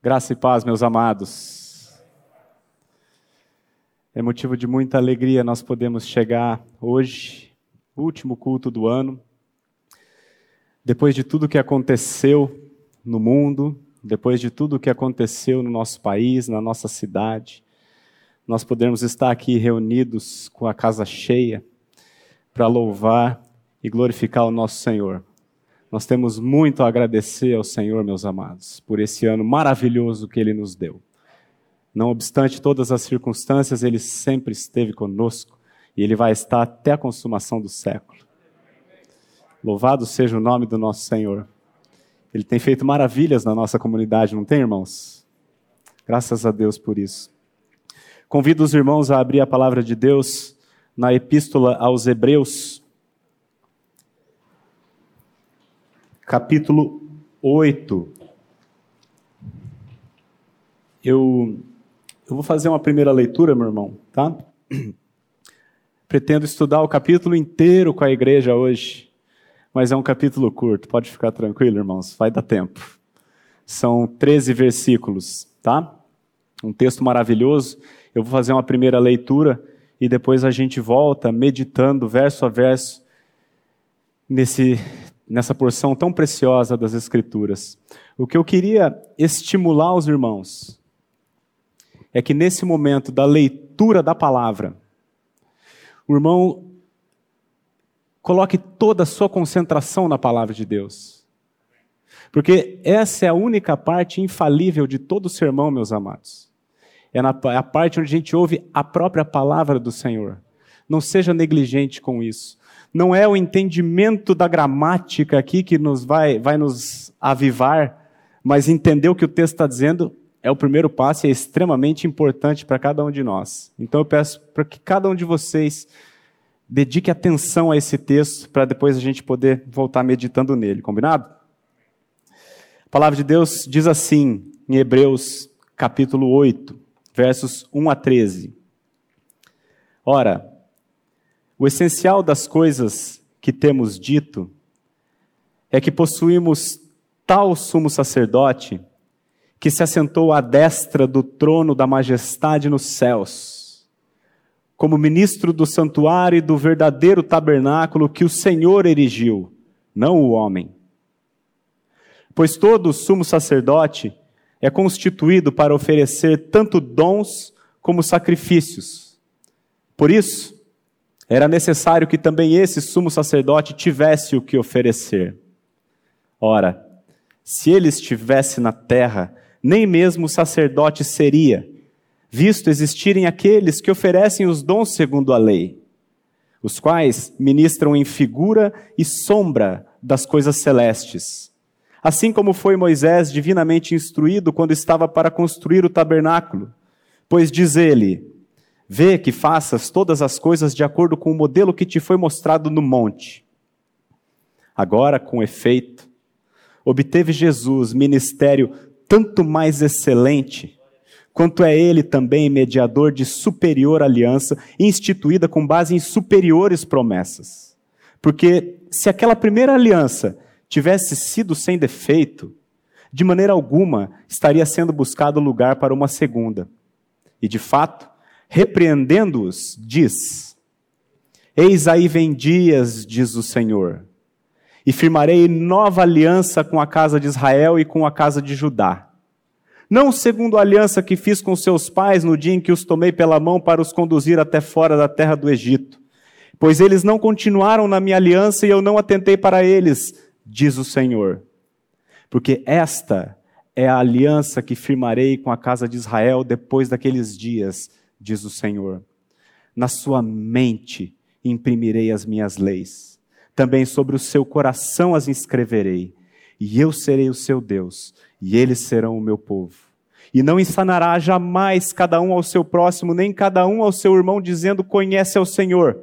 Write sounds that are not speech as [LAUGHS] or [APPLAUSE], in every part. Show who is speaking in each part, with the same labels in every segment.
Speaker 1: Graça e paz, meus amados. É motivo de muita alegria nós podemos chegar hoje, último culto do ano, depois de tudo que aconteceu no mundo, depois de tudo que aconteceu no nosso país, na nossa cidade, nós podemos estar aqui reunidos com a casa cheia para louvar e glorificar o nosso Senhor. Nós temos muito a agradecer ao Senhor, meus amados, por esse ano maravilhoso que Ele nos deu. Não obstante todas as circunstâncias, Ele sempre esteve conosco e Ele vai estar até a consumação do século. Louvado seja o nome do nosso Senhor. Ele tem feito maravilhas na nossa comunidade, não tem, irmãos? Graças a Deus por isso. Convido os irmãos a abrir a palavra de Deus na Epístola aos Hebreus, capítulo 8. Eu, eu vou fazer uma primeira leitura, meu irmão, tá? [CLEARS THROAT] Pretendo estudar o capítulo inteiro com a igreja hoje, mas é um capítulo curto, pode ficar tranquilo, irmãos, vai dar tempo. São 13 versículos, tá? Um texto maravilhoso. Eu vou fazer uma primeira leitura e depois a gente volta meditando verso a verso nesse nessa porção tão preciosa das Escrituras. O que eu queria estimular os irmãos é que nesse momento da leitura da palavra, o irmão coloque toda a sua concentração na palavra de Deus. Porque essa é a única parte infalível de todo o sermão, meus amados. É, é a parte onde a gente ouve a própria palavra do Senhor. Não seja negligente com isso não é o entendimento da gramática aqui que nos vai, vai nos avivar, mas entender o que o texto está dizendo é o primeiro passo e é extremamente importante para cada um de nós. Então eu peço para que cada um de vocês dedique atenção a esse texto para depois a gente poder voltar meditando nele, combinado? A palavra de Deus diz assim em Hebreus capítulo 8, versos 1 a 13. Ora, o essencial das coisas que temos dito é que possuímos tal sumo sacerdote que se assentou à destra do trono da majestade nos céus, como ministro do santuário e do verdadeiro tabernáculo que o Senhor erigiu, não o homem. Pois todo sumo sacerdote é constituído para oferecer tanto dons como sacrifícios. Por isso, era necessário que também esse sumo sacerdote tivesse o que oferecer. Ora, se ele estivesse na terra, nem mesmo sacerdote seria, visto existirem aqueles que oferecem os dons segundo a lei, os quais ministram em figura e sombra das coisas celestes. Assim como foi Moisés divinamente instruído quando estava para construir o tabernáculo, pois diz ele: Vê que faças todas as coisas de acordo com o modelo que te foi mostrado no monte. Agora, com efeito, obteve Jesus ministério tanto mais excelente, quanto é ele também mediador de superior aliança, instituída com base em superiores promessas. Porque se aquela primeira aliança tivesse sido sem defeito, de maneira alguma estaria sendo buscado lugar para uma segunda. E de fato, repreendendo-os, diz: Eis aí vem dias, diz o Senhor, e firmarei nova aliança com a casa de Israel e com a casa de Judá. Não segundo a aliança que fiz com seus pais no dia em que os tomei pela mão para os conduzir até fora da terra do Egito, pois eles não continuaram na minha aliança e eu não atentei para eles, diz o Senhor. Porque esta é a aliança que firmarei com a casa de Israel depois daqueles dias, diz o Senhor. Na sua mente imprimirei as minhas leis, também sobre o seu coração as inscreverei, e eu serei o seu Deus, e eles serão o meu povo. E não ensanará jamais cada um ao seu próximo, nem cada um ao seu irmão, dizendo: Conhece ao Senhor,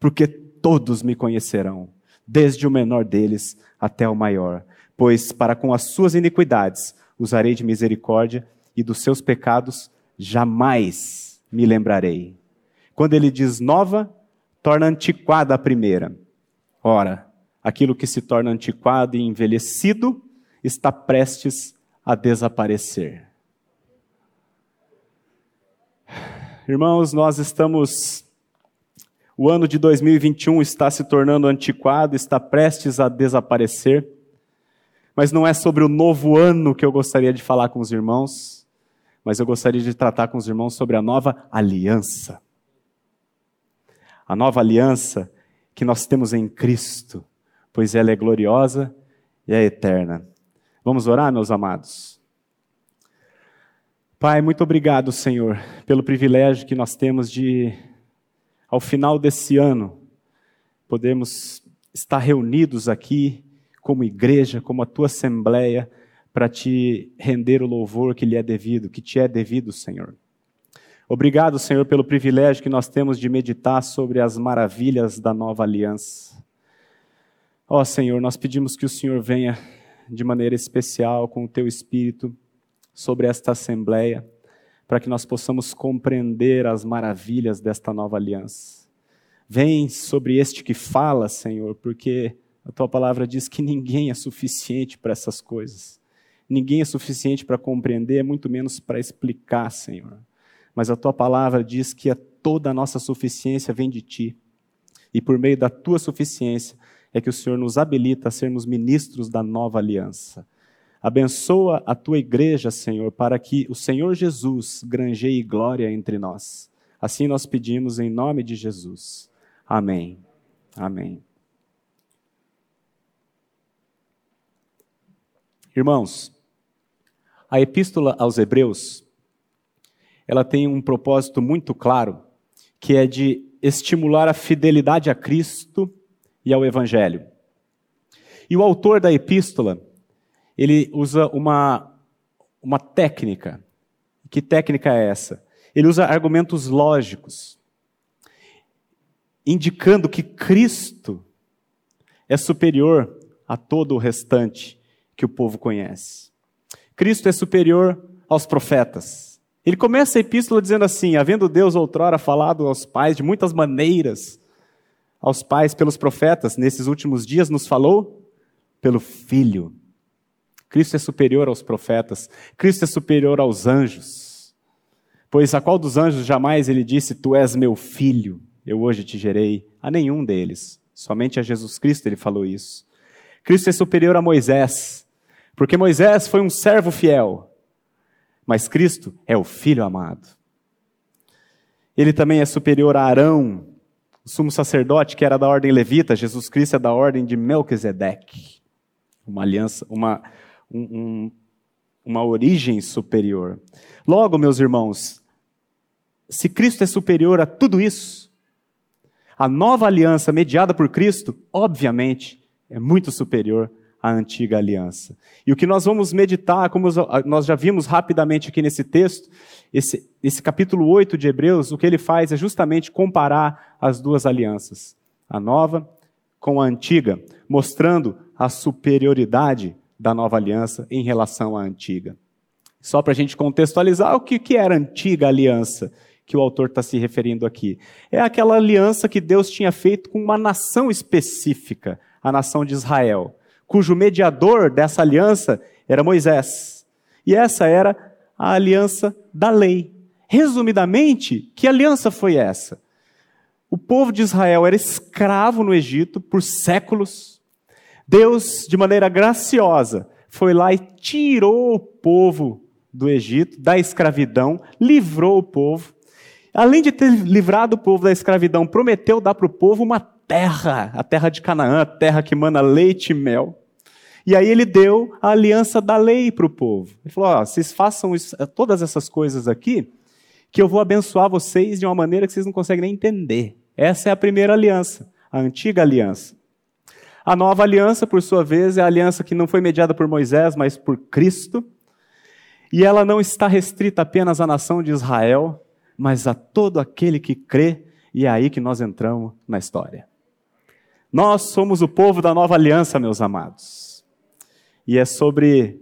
Speaker 1: porque todos me conhecerão, desde o menor deles até o maior. Pois para com as suas iniquidades usarei de misericórdia, e dos seus pecados jamais me lembrarei. Quando ele diz nova, torna antiquada a primeira. Ora, aquilo que se torna antiquado e envelhecido está prestes a desaparecer. Irmãos, nós estamos. O ano de 2021 está se tornando antiquado, está prestes a desaparecer. Mas não é sobre o novo ano que eu gostaria de falar com os irmãos, mas eu gostaria de tratar com os irmãos sobre a nova aliança. A nova aliança que nós temos em Cristo, pois ela é gloriosa e é eterna. Vamos orar, meus amados? Pai, muito obrigado, Senhor, pelo privilégio que nós temos de, ao final desse ano, podermos estar reunidos aqui como igreja, como a tua assembleia, para te render o louvor que lhe é devido, que te é devido, Senhor. Obrigado, Senhor, pelo privilégio que nós temos de meditar sobre as maravilhas da nova aliança. Ó oh, Senhor, nós pedimos que o Senhor venha de maneira especial com o teu espírito sobre esta assembleia, para que nós possamos compreender as maravilhas desta nova aliança. Vem sobre este que fala, Senhor, porque a tua palavra diz que ninguém é suficiente para essas coisas. Ninguém é suficiente para compreender, muito menos para explicar, Senhor. Mas a tua palavra diz que toda a nossa suficiência vem de ti. E por meio da tua suficiência é que o Senhor nos habilita a sermos ministros da nova aliança. Abençoa a tua igreja, Senhor, para que o Senhor Jesus granjeie glória entre nós. Assim nós pedimos em nome de Jesus. Amém. Amém. Irmãos, a epístola aos Hebreus, ela tem um propósito muito claro, que é de estimular a fidelidade a Cristo e ao Evangelho. E o autor da epístola, ele usa uma, uma técnica. Que técnica é essa? Ele usa argumentos lógicos, indicando que Cristo é superior a todo o restante que o povo conhece. Cristo é superior aos profetas. Ele começa a epístola dizendo assim: havendo Deus outrora falado aos pais de muitas maneiras, aos pais pelos profetas, nesses últimos dias nos falou pelo Filho Cristo é superior aos profetas, Cristo é superior aos anjos. Pois a qual dos anjos jamais ele disse: Tu és meu filho, eu hoje te gerei? A nenhum deles. Somente a Jesus Cristo ele falou isso. Cristo é superior a Moisés, porque Moisés foi um servo fiel, mas Cristo é o filho amado. Ele também é superior a Arão, o sumo sacerdote que era da ordem levita, Jesus Cristo é da ordem de Melquisedeque. Uma aliança, uma um, uma origem superior. Logo, meus irmãos, se Cristo é superior a tudo isso, a nova aliança mediada por Cristo, obviamente, é muito superior à antiga aliança. E o que nós vamos meditar, como nós já vimos rapidamente aqui nesse texto, esse, esse capítulo 8 de Hebreus, o que ele faz é justamente comparar as duas alianças, a nova com a antiga, mostrando a superioridade da nova aliança em relação à antiga. Só para a gente contextualizar o que, que era a antiga aliança que o autor está se referindo aqui. É aquela aliança que Deus tinha feito com uma nação específica, a nação de Israel, cujo mediador dessa aliança era Moisés. E essa era a aliança da lei. Resumidamente, que aliança foi essa? O povo de Israel era escravo no Egito por séculos. Deus, de maneira graciosa, foi lá e tirou o povo do Egito, da escravidão, livrou o povo. Além de ter livrado o povo da escravidão, prometeu dar para o povo uma terra, a terra de Canaã, a terra que mana leite e mel. E aí ele deu a aliança da lei para o povo. Ele falou: ó, vocês façam isso, todas essas coisas aqui, que eu vou abençoar vocês de uma maneira que vocês não conseguem nem entender. Essa é a primeira aliança, a antiga aliança. A nova aliança, por sua vez, é a aliança que não foi mediada por Moisés, mas por Cristo. E ela não está restrita apenas à nação de Israel, mas a todo aquele que crê, e é aí que nós entramos na história. Nós somos o povo da nova aliança, meus amados. E é sobre,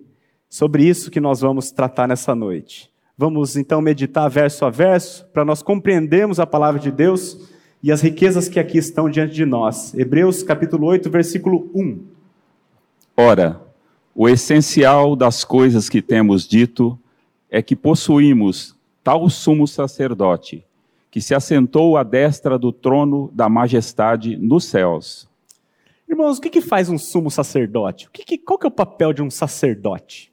Speaker 1: sobre isso que nós vamos tratar nessa noite. Vamos então meditar verso a verso, para nós compreendermos a palavra de Deus e as riquezas que aqui estão diante de nós. Hebreus capítulo 8, versículo 1.
Speaker 2: Ora, O essencial das coisas que temos dito é que possuímos tal sumo sacerdote, que se assentou à destra do trono da majestade nos céus.
Speaker 1: Irmãos, o que, que faz um sumo sacerdote? O que que, qual que é o papel de um sacerdote?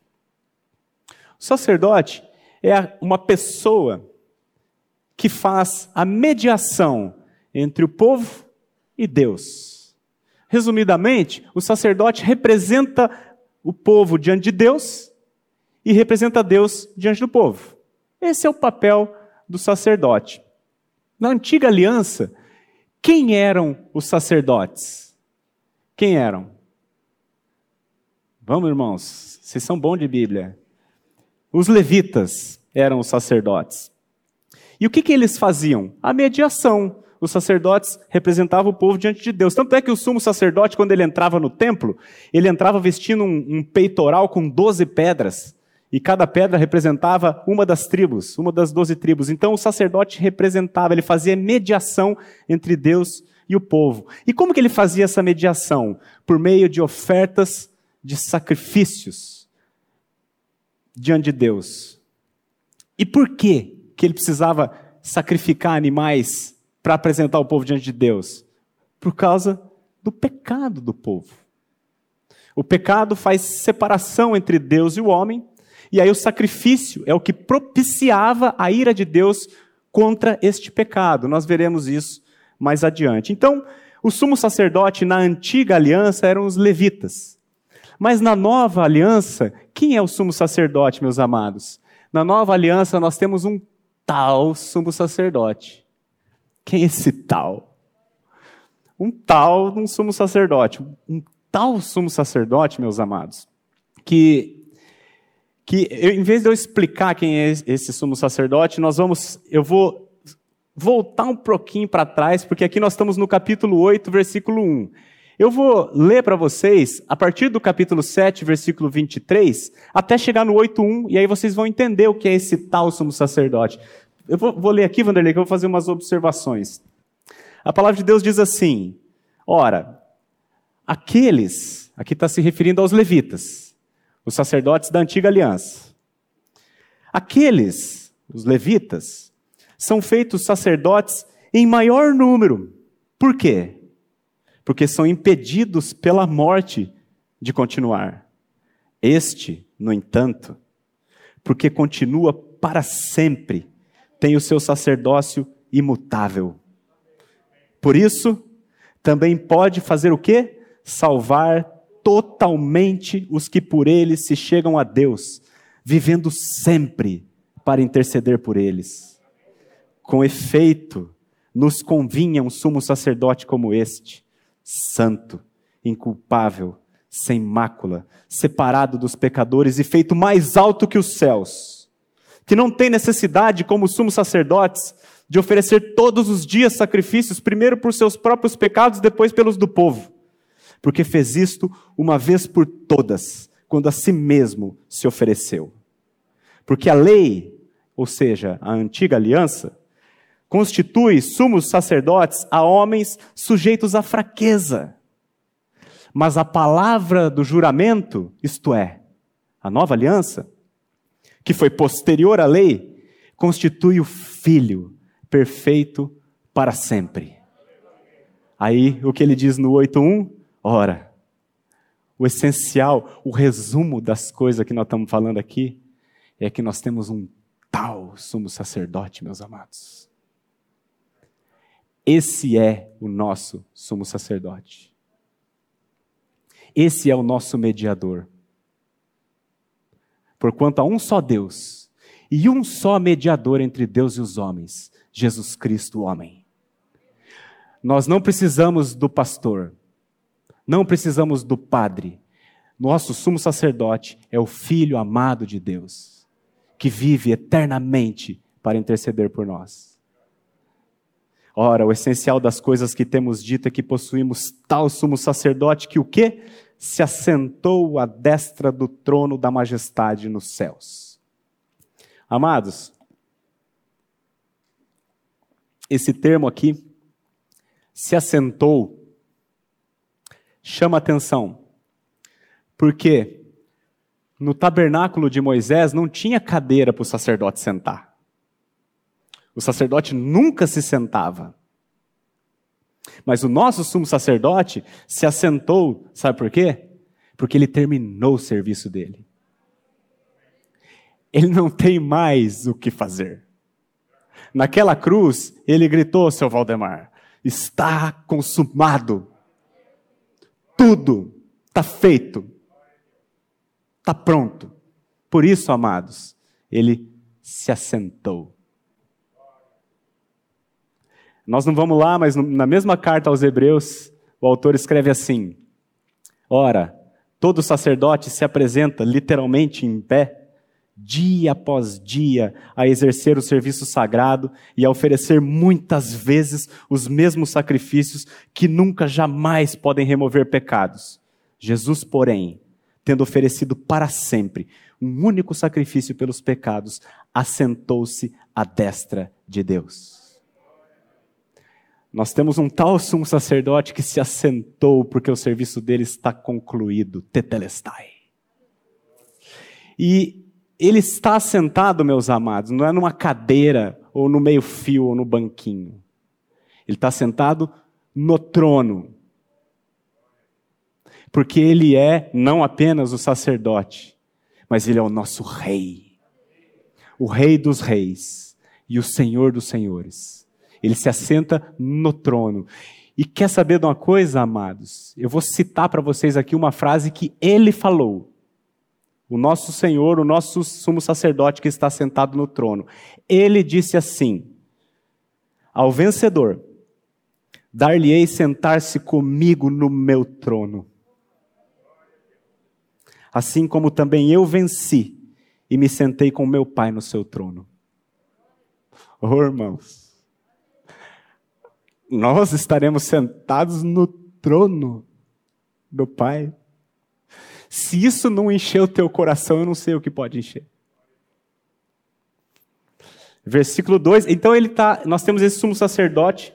Speaker 1: O sacerdote é uma pessoa que faz a mediação entre o povo e Deus. Resumidamente, o sacerdote representa o povo diante de Deus e representa Deus diante do povo. Esse é o papel do sacerdote. Na antiga aliança, quem eram os sacerdotes? Quem eram? Vamos, irmãos, vocês são bons de Bíblia. Os levitas eram os sacerdotes. E o que, que eles faziam? A mediação. Os sacerdotes representavam o povo diante de Deus. Tanto é que o sumo sacerdote, quando ele entrava no templo, ele entrava vestindo um, um peitoral com doze pedras. E cada pedra representava uma das tribos, uma das doze tribos. Então o sacerdote representava, ele fazia mediação entre Deus e o povo. E como que ele fazia essa mediação? Por meio de ofertas de sacrifícios diante de Deus. E por que que ele precisava sacrificar animais para apresentar o povo diante de Deus? Por causa do pecado do povo. O pecado faz separação entre Deus e o homem, e aí o sacrifício é o que propiciava a ira de Deus contra este pecado. Nós veremos isso mais adiante. Então, o sumo sacerdote na antiga aliança eram os levitas. Mas na nova aliança, quem é o sumo sacerdote, meus amados? Na nova aliança, nós temos um tal sumo sacerdote. Quem é esse tal? Um tal um sumo sacerdote. Um tal sumo sacerdote, meus amados, que que eu, em vez de eu explicar quem é esse sumo sacerdote, nós vamos, eu vou voltar um pouquinho para trás, porque aqui nós estamos no capítulo 8, versículo 1. Eu vou ler para vocês a partir do capítulo 7, versículo 23, até chegar no 8.1, e aí vocês vão entender o que é esse tal sumo sacerdote. Eu vou, vou ler aqui, Vanderlei, que eu vou fazer umas observações. A palavra de Deus diz assim: Ora, aqueles, aqui está se referindo aos levitas, os sacerdotes da antiga aliança. Aqueles, os levitas, são feitos sacerdotes em maior número. Por quê? porque são impedidos pela morte de continuar. Este, no entanto, porque continua para sempre, tem o seu sacerdócio imutável. Por isso, também pode fazer o quê? Salvar totalmente os que por ele se chegam a Deus, vivendo sempre para interceder por eles. Com efeito, nos convinha um sumo sacerdote como este, santo, inculpável, sem mácula, separado dos pecadores e feito mais alto que os céus, que não tem necessidade, como sumos sacerdotes, de oferecer todos os dias sacrifícios, primeiro por seus próprios pecados, depois pelos do povo, porque fez isto uma vez por todas, quando a si mesmo se ofereceu. Porque a lei, ou seja, a antiga aliança, constitui sumos sacerdotes a homens sujeitos à fraqueza. Mas a palavra do juramento, isto é, a nova aliança, que foi posterior à lei, constitui o filho perfeito para sempre. Aí, o que ele diz no 8.1? Ora, o essencial, o resumo das coisas que nós estamos falando aqui, é que nós temos um tal sumo sacerdote, meus amados esse é o nosso sumo sacerdote. Esse é o nosso mediador. Porquanto há um só Deus e um só mediador entre Deus e os homens, Jesus Cristo, o homem. Nós não precisamos do pastor, não precisamos do padre. Nosso sumo sacerdote é o Filho amado de Deus, que vive eternamente para interceder por nós. Ora, o essencial das coisas que temos dito é que possuímos tal sumo sacerdote que o quê? Se assentou à destra do trono da majestade nos céus. Amados, esse termo aqui, se assentou, chama atenção. Por quê? no tabernáculo de Moisés não tinha cadeira para o sacerdote sentar. O sacerdote nunca se sentava. Mas o nosso sumo sacerdote se assentou, sabe por quê? Porque ele terminou o serviço dele. Ele não tem mais o que fazer. Naquela cruz, ele gritou, seu Valdemar: está consumado. Tudo está feito. Está pronto. Por isso, amados, ele se assentou. Nós não vamos lá, mas na mesma carta aos Hebreus, o autor escreve assim: Ora, todo sacerdote se apresenta literalmente em pé, dia após dia, a exercer o serviço sagrado e a oferecer muitas vezes os mesmos sacrifícios que nunca jamais podem remover pecados. Jesus, porém, tendo oferecido para sempre um único sacrifício pelos pecados, assentou-se à destra de Deus. Nós temos um tal sumo sacerdote que se assentou porque o serviço dele está concluído, tetelestai. E ele está assentado, meus amados, não é numa cadeira ou no meio-fio ou no banquinho. Ele está sentado no trono porque ele é não apenas o sacerdote, mas ele é o nosso rei. O rei dos reis e o senhor dos senhores. Ele se assenta no trono. E quer saber de uma coisa, amados? Eu vou citar para vocês aqui uma frase que ele falou. O nosso Senhor, o nosso sumo sacerdote que está sentado no trono. Ele disse assim: Ao vencedor, dar-lhe-ei sentar-se comigo no meu trono assim como também eu venci e me sentei com meu Pai no seu trono. Oh, irmãos, nós estaremos sentados no trono do Pai. Se isso não encher o teu coração, eu não sei o que pode encher. Versículo 2. Então ele tá, nós temos esse sumo sacerdote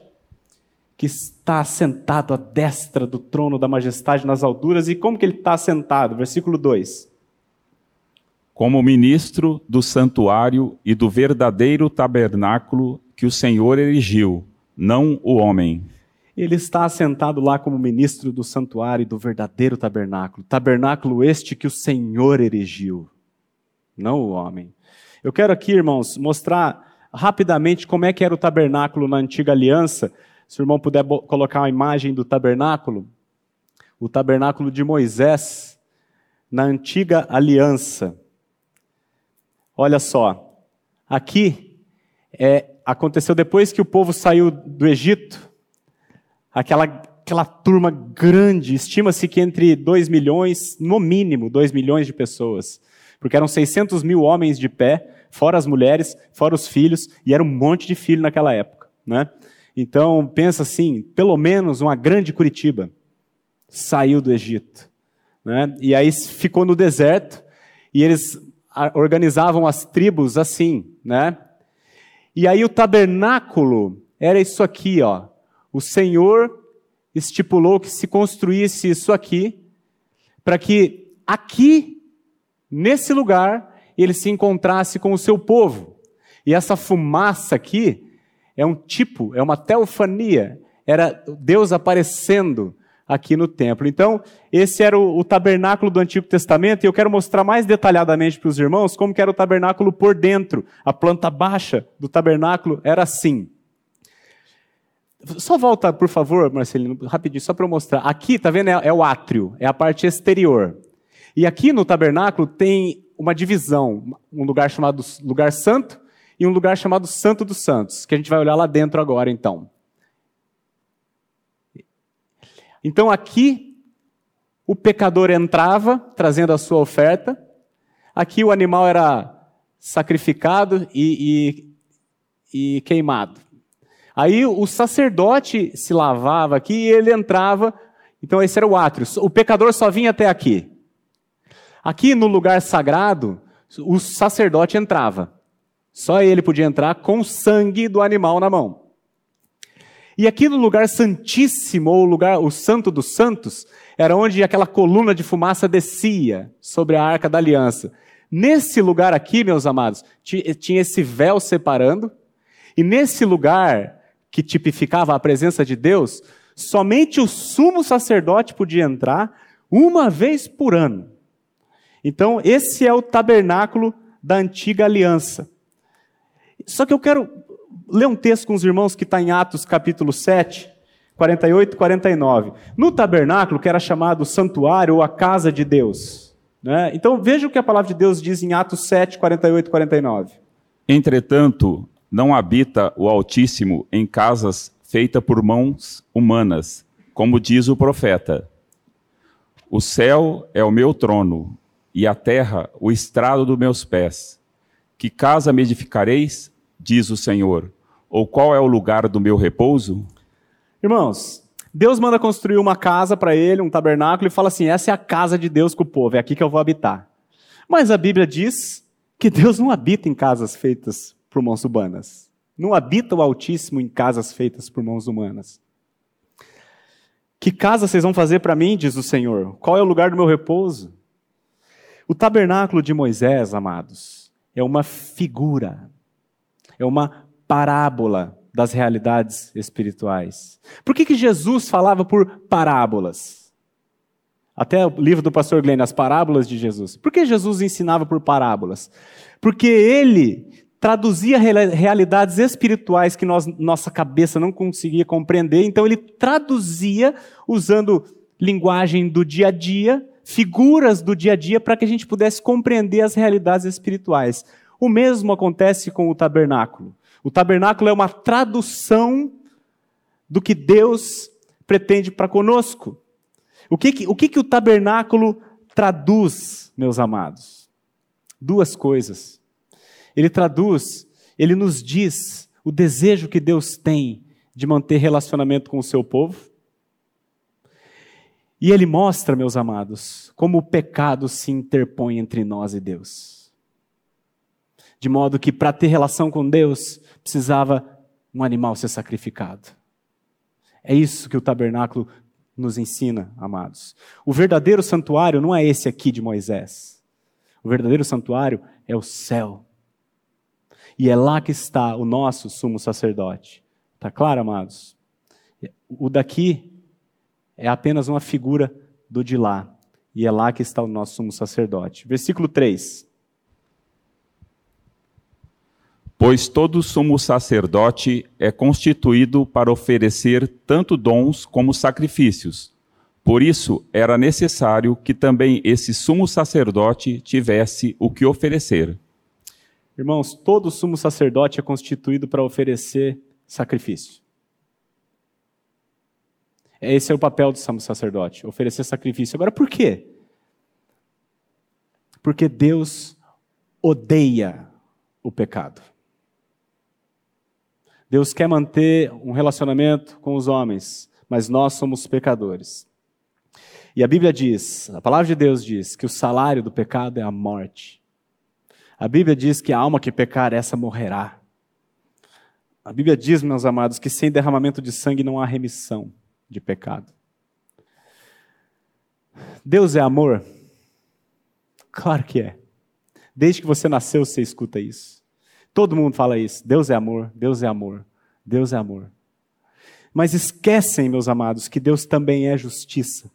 Speaker 1: que está sentado à destra do trono da majestade nas alturas. E como que ele está sentado? Versículo 2.
Speaker 2: Como ministro do santuário e do verdadeiro tabernáculo que o Senhor erigiu, não o homem.
Speaker 1: Ele está sentado lá como ministro do santuário e do verdadeiro tabernáculo. Tabernáculo este que o Senhor erigiu, não o homem. Eu quero aqui, irmãos, mostrar rapidamente como é que era o tabernáculo na antiga aliança se o irmão puder colocar a imagem do tabernáculo, o tabernáculo de Moisés, na antiga aliança. Olha só, aqui é, aconteceu depois que o povo saiu do Egito, aquela, aquela turma grande, estima-se que entre 2 milhões, no mínimo 2 milhões de pessoas, porque eram 600 mil homens de pé, fora as mulheres, fora os filhos, e era um monte de filho naquela época. Né? Então, pensa assim, pelo menos uma grande Curitiba saiu do Egito. Né? E aí ficou no deserto, e eles organizavam as tribos assim, né? E aí o tabernáculo era isso aqui, ó. O Senhor estipulou que se construísse isso aqui, para que aqui, nesse lugar, ele se encontrasse com o seu povo. E essa fumaça aqui é um tipo, é uma teofania, era Deus aparecendo aqui no templo. Então, esse era o, o, tabernáculo do Antigo Testamento, e eu quero mostrar mais detalhadamente para os irmãos como era o tabernáculo por dentro. A planta baixa do tabernáculo era assim. Só volta, por favor, Marcelino, rapidinho, só para eu mostrar. Aqui, tá vendo? É, é o átrio, é a parte exterior. E aqui no tabernáculo tem uma divisão, um lugar chamado lugar santo e um lugar chamado Santo dos Santos, que a gente vai olhar lá dentro agora, então. Então aqui o pecador entrava trazendo a sua oferta, aqui o animal era sacrificado e, e, e queimado. Aí o sacerdote se lavava aqui e ele entrava, então esse era o átrio. O pecador só vinha até aqui. Aqui no lugar sagrado, o sacerdote entrava. Só ele podia entrar com o sangue do animal na mão. E aqui no lugar santíssimo, ou lugar, o santo dos santos, era onde aquela coluna de fumaça descia sobre a arca da aliança. Nesse lugar aqui, meus amados, tinha esse véu separando, e nesse lugar que tipificava a presença de Deus, somente o sumo sacerdote podia entrar uma vez por ano. Então, esse é o tabernáculo da antiga aliança. Só que eu quero ler um texto com os irmãos que está em Atos capítulo 7, 48 e 49. No tabernáculo, que era chamado santuário ou a casa de Deus. Né? Então veja o que a palavra de Deus diz em Atos 7, 48 e 49.
Speaker 2: Entretanto, não habita o Altíssimo em casas feitas por mãos humanas, como diz o profeta. O céu é o meu trono, e a terra o estrado dos meus pés. Que casa me edificareis? diz o Senhor. Ou qual é o lugar do meu repouso?
Speaker 1: Irmãos, Deus manda construir uma casa para ele, um tabernáculo, e fala assim: essa é a casa de Deus com o povo, é aqui que eu vou habitar. Mas a Bíblia diz que Deus não habita em casas feitas por mãos humanas. Não habita o Altíssimo em casas feitas por mãos humanas. Que casa vocês vão fazer para mim, diz o Senhor? Qual é o lugar do meu repouso? O tabernáculo de Moisés, amados, é uma figura, é uma parábola das realidades espirituais. Por que, que Jesus falava por parábolas? Até o livro do pastor Glenn, as parábolas de Jesus. Por que Jesus ensinava por parábolas? Porque ele traduzia realidades espirituais que nós, nossa cabeça não conseguia compreender, então ele traduzia usando linguagem do dia a dia, figuras do dia a dia, para que a gente pudesse compreender as realidades espirituais. O mesmo acontece com o tabernáculo. O tabernáculo é uma tradução do que Deus pretende para conosco. O que, que, o que, que o tabernáculo traduz, meus amados? Duas coisas. Ele traduz, ele nos diz o desejo que Deus tem de manter relacionamento com o seu povo. E ele mostra, meus amados, como o pecado se interpõe entre nós e Deus. De modo que para ter relação com Deus, precisava um animal ser sacrificado. É isso que o tabernáculo nos ensina, amados. O verdadeiro santuário não é esse aqui de Moisés. O verdadeiro santuário é o céu. E é lá que está o nosso sumo sacerdote. Está claro, amados? O daqui é apenas uma figura do de lá. E é lá que está o nosso sumo sacerdote. Versículo 3.
Speaker 2: Pois todo sumo sacerdote é constituído para oferecer tanto dons como sacrifícios. Por isso, era necessário que também esse sumo sacerdote tivesse o que oferecer.
Speaker 1: Irmãos, todo sumo sacerdote é constituído para oferecer sacrifício. Esse é o papel do sumo sacerdote, oferecer sacrifício. Agora, por quê? Porque Deus odeia o pecado. Deus quer manter um relacionamento com os homens, mas nós somos pecadores. E a Bíblia diz, a palavra de Deus diz, que o salário do pecado é a morte. A Bíblia diz que a alma que pecar, essa morrerá. A Bíblia diz, meus amados, que sem derramamento de sangue não há remissão de pecado. Deus é amor? Claro que é. Desde que você nasceu, você escuta isso. Todo mundo fala isso. Deus é amor, Deus é amor, Deus é amor. Mas esquecem, meus amados, que Deus também é justiça.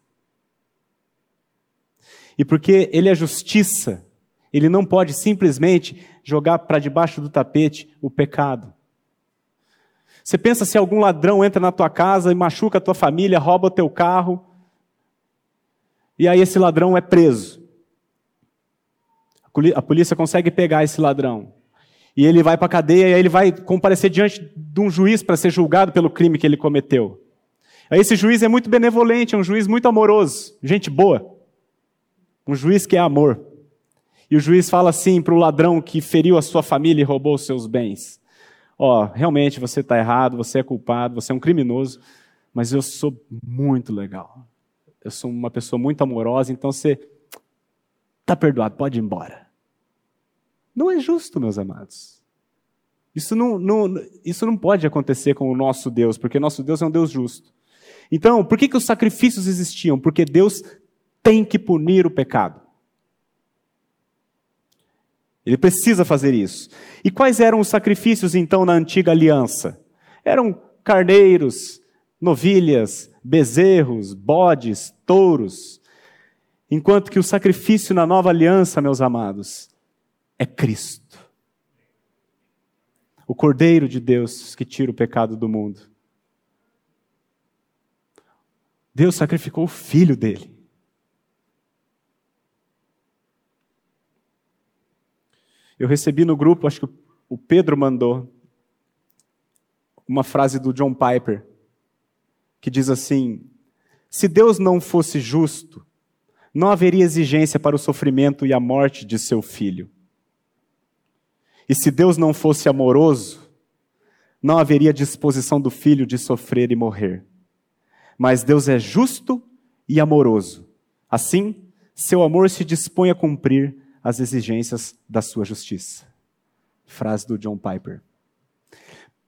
Speaker 1: E porque Ele é justiça, Ele não pode simplesmente jogar para debaixo do tapete o pecado. Você pensa se algum ladrão entra na tua casa e machuca a tua família, rouba o teu carro, e aí esse ladrão é preso. A polícia consegue pegar esse ladrão e ele vai para a cadeia e aí ele vai comparecer diante de um juiz para ser julgado pelo crime que ele cometeu. Esse juiz é muito benevolente, é um juiz muito amoroso, gente boa. Um juiz que é amor. E o juiz fala assim para o ladrão que feriu a sua família e roubou os seus bens: Ó, oh, realmente você está errado, você é culpado, você é um criminoso, mas eu sou muito legal. Eu sou uma pessoa muito amorosa, então você está perdoado, pode ir embora. Não é justo, meus amados. Isso não, não, isso não pode acontecer com o nosso Deus, porque nosso Deus é um Deus justo. Então, por que, que os sacrifícios existiam? Porque Deus tem que punir o pecado. Ele precisa fazer isso. E quais eram os sacrifícios então na antiga aliança? Eram carneiros, novilhas, bezerros, bodes, touros. Enquanto que o sacrifício na nova aliança, meus amados, é Cristo. O Cordeiro de Deus que tira o pecado do mundo. Deus sacrificou o filho dele. Eu recebi no grupo, acho que o Pedro mandou, uma frase do John Piper, que diz assim: Se Deus não fosse justo, não haveria exigência para o sofrimento e a morte de seu filho. E se Deus não fosse amoroso, não haveria disposição do filho de sofrer e morrer. Mas Deus é justo e amoroso. Assim, seu amor se dispõe a cumprir as exigências da sua justiça. Frase do John Piper.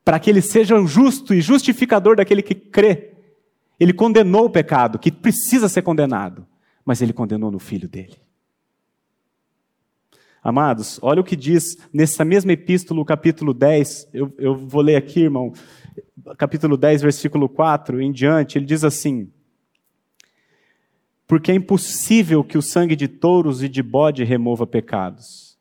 Speaker 1: Para que ele seja justo e justificador daquele que crê, ele condenou o pecado, que precisa ser condenado, mas ele condenou no filho dele. Amados, olha o que diz nessa mesma epístola, capítulo 10, eu, eu vou ler aqui, irmão, capítulo 10, versículo 4 em diante, ele diz assim: porque é impossível que o sangue de touros e de bode remova pecados.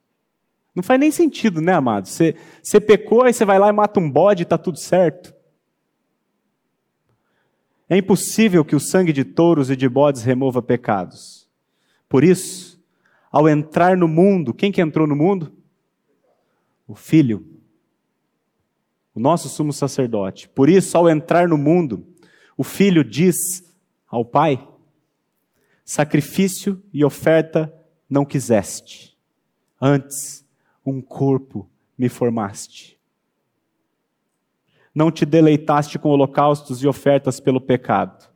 Speaker 1: Não faz nem sentido, né, amado? Você, você pecou, aí você vai lá e mata um bode e está tudo certo. É impossível que o sangue de touros e de bodes remova pecados. Por isso, ao entrar no mundo, quem que entrou no mundo? O Filho, o nosso sumo sacerdote. Por isso, ao entrar no mundo, o Filho diz ao Pai: Sacrifício e oferta não quiseste, antes um corpo me formaste. Não te deleitaste com holocaustos e ofertas pelo pecado.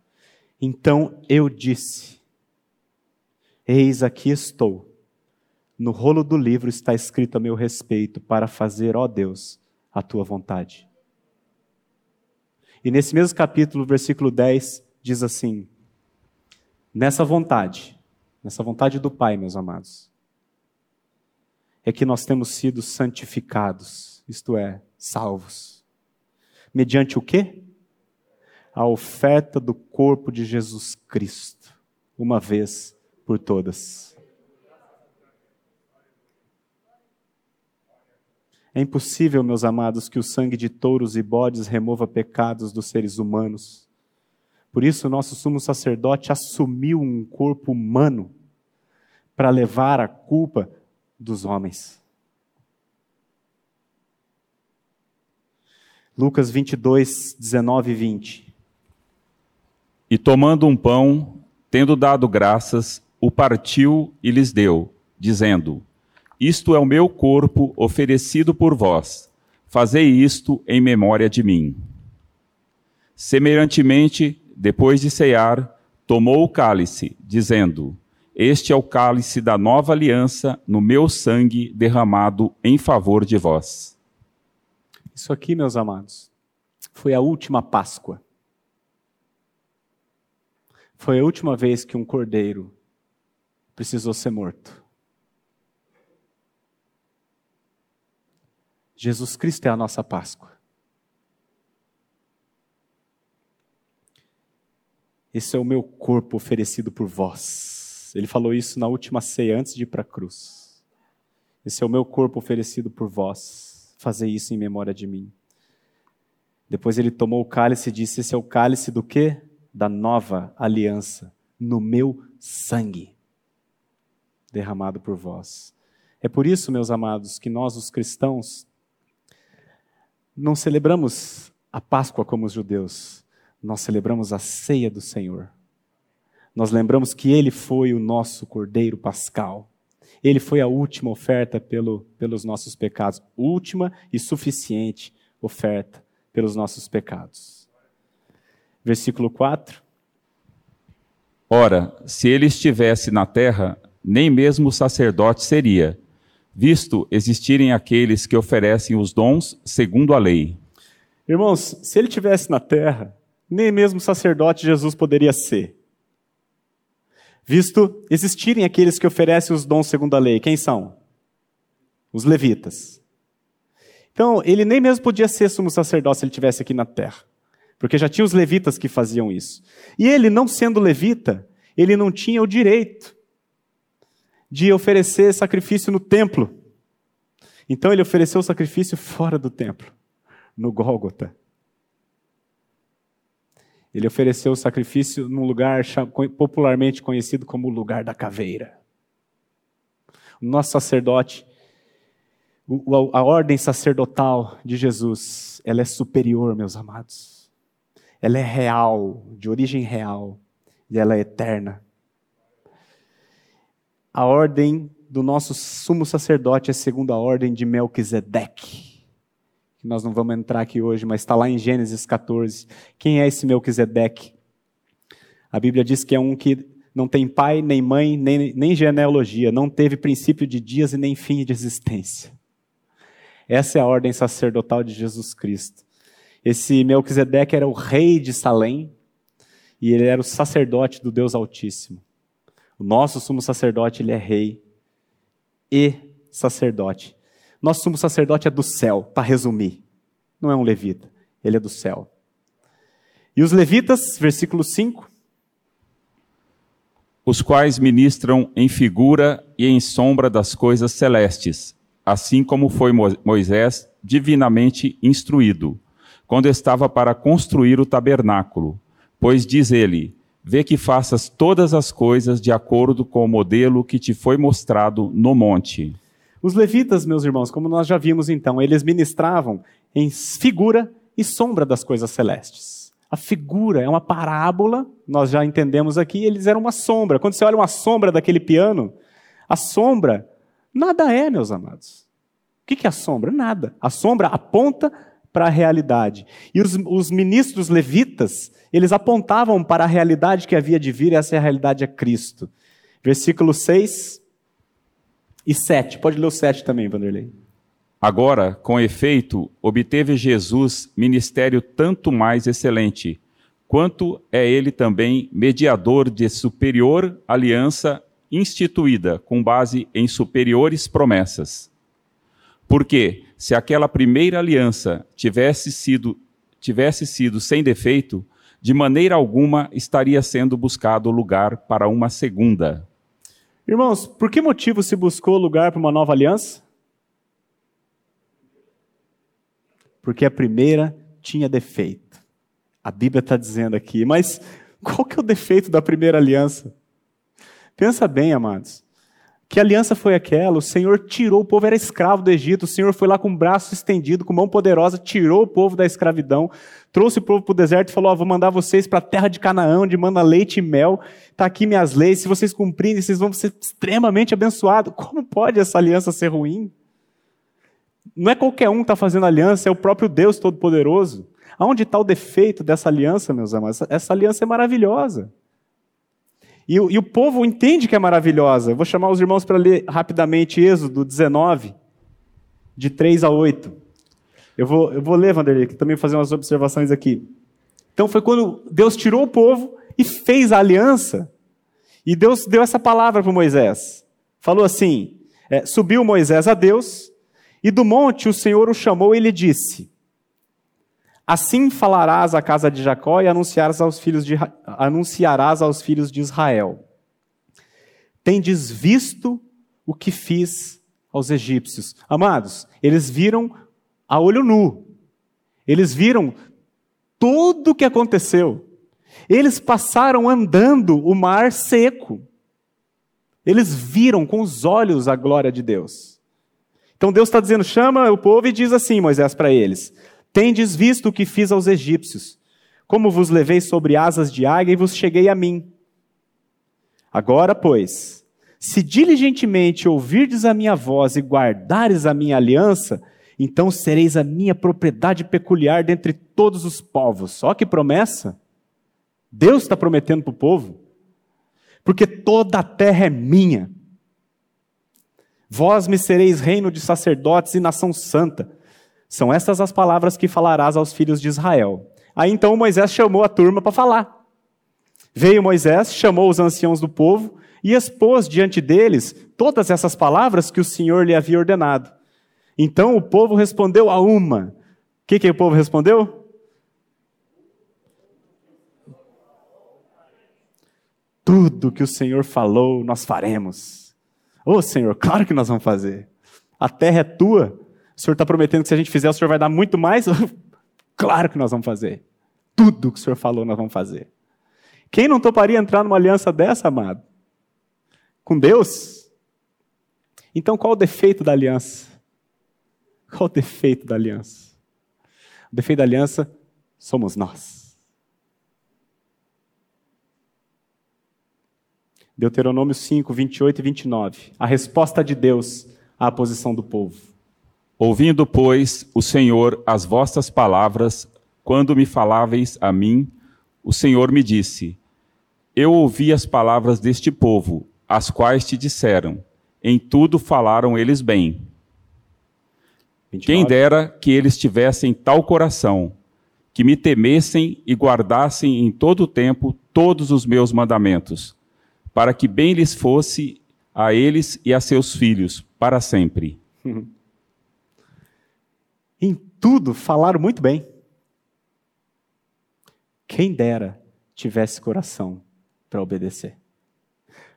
Speaker 1: Então eu disse: Eis aqui estou. No rolo do livro está escrito a meu respeito para fazer, ó Deus, a tua vontade. E nesse mesmo capítulo, versículo 10, diz assim: nessa vontade, nessa vontade do Pai, meus amados, é que nós temos sido santificados, isto é, salvos. Mediante o quê? A oferta do corpo de Jesus Cristo, uma vez por todas. É impossível, meus amados, que o sangue de touros e bodes remova pecados dos seres humanos. Por isso, nosso sumo sacerdote assumiu um corpo humano para levar a culpa dos homens. Lucas 22, 19 e 20.
Speaker 2: E tomando um pão, tendo dado graças, o partiu e lhes deu, dizendo: Isto é o meu corpo oferecido por vós. Fazei isto em memória de mim. Semelhantemente, depois de cear, tomou o cálice, dizendo: Este é o cálice da nova aliança no meu sangue derramado em favor de vós.
Speaker 1: Isso aqui, meus amados, foi a última Páscoa. Foi a última vez que um cordeiro precisou ser morto. Jesus Cristo é a nossa Páscoa. Esse é o meu corpo oferecido por vós. Ele falou isso na última ceia, antes de ir para a cruz. Esse é o meu corpo oferecido por vós. Fazei isso em memória de mim. Depois ele tomou o cálice e disse: Esse é o cálice do quê? Da nova aliança, no meu sangue, derramado por vós. É por isso, meus amados, que nós, os cristãos, não celebramos a Páscoa como os judeus, nós celebramos a ceia do Senhor. Nós lembramos que Ele foi o nosso Cordeiro Pascal. Ele foi a última oferta pelo, pelos nossos pecados, última e suficiente oferta pelos nossos pecados. Versículo 4.
Speaker 2: Ora, se ele estivesse na terra, nem mesmo sacerdote seria, visto existirem aqueles que oferecem os dons segundo a lei.
Speaker 1: Irmãos, se ele tivesse na terra, nem mesmo sacerdote Jesus poderia ser. Visto existirem aqueles que oferecem os dons segundo a lei, quem são? Os levitas. Então, ele nem mesmo podia ser sumo sacerdote se ele tivesse aqui na terra, porque já tinha os levitas que faziam isso. E ele, não sendo levita, ele não tinha o direito de oferecer sacrifício no templo. Então ele ofereceu o sacrifício fora do templo, no Gólgota. Ele ofereceu o sacrifício num lugar popularmente conhecido como o lugar da caveira. O nosso sacerdote, a ordem sacerdotal de Jesus, ela é superior, meus amados. Ela é real, de origem real, e ela é eterna a ordem do nosso sumo sacerdote é segundo a ordem de Melquisedeque. Que nós não vamos entrar aqui hoje, mas está lá em Gênesis 14. Quem é esse Melquisedeque? A Bíblia diz que é um que não tem pai, nem mãe, nem, nem genealogia, não teve princípio de dias e nem fim de existência. Essa é a ordem sacerdotal de Jesus Cristo. Esse Melquisedeque era o rei de Salém e ele era o sacerdote do Deus Altíssimo. O nosso sumo sacerdote, ele é rei e sacerdote. Nosso sumo sacerdote é do céu, para resumir. Não é um levita, ele é do céu. E os levitas, versículo 5.
Speaker 2: Os quais ministram em figura e em sombra das coisas celestes, assim como foi Moisés divinamente instruído, quando estava para construir o tabernáculo. Pois diz ele: vê que faças todas as coisas de acordo com o modelo que te foi mostrado no monte.
Speaker 1: Os levitas, meus irmãos, como nós já vimos então, eles ministravam em figura e sombra das coisas celestes. A figura é uma parábola, nós já entendemos aqui, eles eram uma sombra. Quando você olha uma sombra daquele piano, a sombra nada é, meus amados. O que é a sombra? Nada. A sombra aponta para a realidade. E os, os ministros levitas, eles apontavam para a realidade que havia de vir, e essa é realidade é Cristo. Versículo 6 e 7. Pode ler o 7 também, Vanderlei.
Speaker 2: Agora, com efeito, obteve Jesus ministério tanto mais excelente, quanto é ele também mediador de superior aliança instituída com base em superiores promessas. Porque se aquela primeira aliança tivesse sido, tivesse sido sem defeito, de maneira alguma estaria sendo buscado lugar para uma segunda.
Speaker 1: Irmãos, por que motivo se buscou lugar para uma nova aliança? Porque a primeira tinha defeito. A Bíblia está dizendo aqui, mas qual que é o defeito da primeira aliança? Pensa bem, amados. Que aliança foi aquela? O Senhor tirou o povo, era escravo do Egito. O Senhor foi lá com o braço estendido, com mão poderosa, tirou o povo da escravidão, trouxe o povo para o deserto e falou: oh, Vou mandar vocês para a terra de Canaã, onde manda leite e mel. Está aqui minhas leis. Se vocês cumprirem, vocês vão ser extremamente abençoados. Como pode essa aliança ser ruim? Não é qualquer um que está fazendo aliança, é o próprio Deus Todo-Poderoso. Aonde está o defeito dessa aliança, meus amados? Essa, aliança é maravilhosa. E, e, o povo entende que é maravilhosa. Eu vou chamar os irmãos para ler rapidamente Êxodo 19, de 3 a 8. Eu vou, eu vou ler, Vanderlei, que também fazer umas observações aqui. Então foi quando Deus tirou o povo e fez a aliança. E Deus deu essa palavra para Moisés. Falou assim: é, subiu Moisés a Deus, e do monte o Senhor o chamou e lhe disse: Assim falarás à casa de Jacó e anunciarás aos filhos de, anunciarás aos filhos de Israel. Tendes visto o que fiz aos egípcios. Amados, eles viram a olho nu. Eles viram tudo o que aconteceu. Eles passaram andando o mar seco. Eles viram com os olhos a glória de Deus. Então Deus está dizendo: chama o povo e diz assim, Moisés, para eles: Tendes visto o que fiz aos egípcios, como vos levei sobre asas de águia e vos cheguei a mim. Agora, pois, se diligentemente ouvirdes a minha voz e guardares a minha aliança, então sereis a minha propriedade peculiar dentre todos os povos. Olha que promessa! Deus está prometendo para o povo, porque toda a terra é minha. Vós me sereis reino de sacerdotes e nação santa. São estas as palavras que falarás aos filhos de Israel. Aí então Moisés chamou a turma para falar. Veio Moisés, chamou os anciãos do povo e expôs diante deles todas essas palavras que o Senhor lhe havia ordenado. Então o povo respondeu a uma. O que, que o povo respondeu? Tudo que o Senhor falou, nós faremos. Ô oh, Senhor, claro que nós vamos fazer. A terra é tua. O Senhor está prometendo que se a gente fizer, o Senhor vai dar muito mais. [LAUGHS] claro que nós vamos fazer. Tudo que o Senhor falou, nós vamos fazer. Quem não toparia entrar numa aliança dessa, amado? Com Deus? Então qual o defeito da aliança? Qual o defeito da aliança? O defeito da aliança somos nós. Deuteronômio 5, 28 e 29. A resposta de Deus à posição do povo.
Speaker 2: Ouvindo, pois, o Senhor as vossas palavras, quando me faláveis a mim, o Senhor me disse: eu ouvi as palavras deste povo, as quais te disseram: em tudo falaram eles bem. 29. Quem dera que eles tivessem tal coração, que me temessem e guardassem em todo o tempo todos os meus mandamentos, para que bem lhes fosse a eles e a seus filhos para sempre. [LAUGHS]
Speaker 1: Em tudo falaram muito bem. Quem dera tivesse coração para obedecer.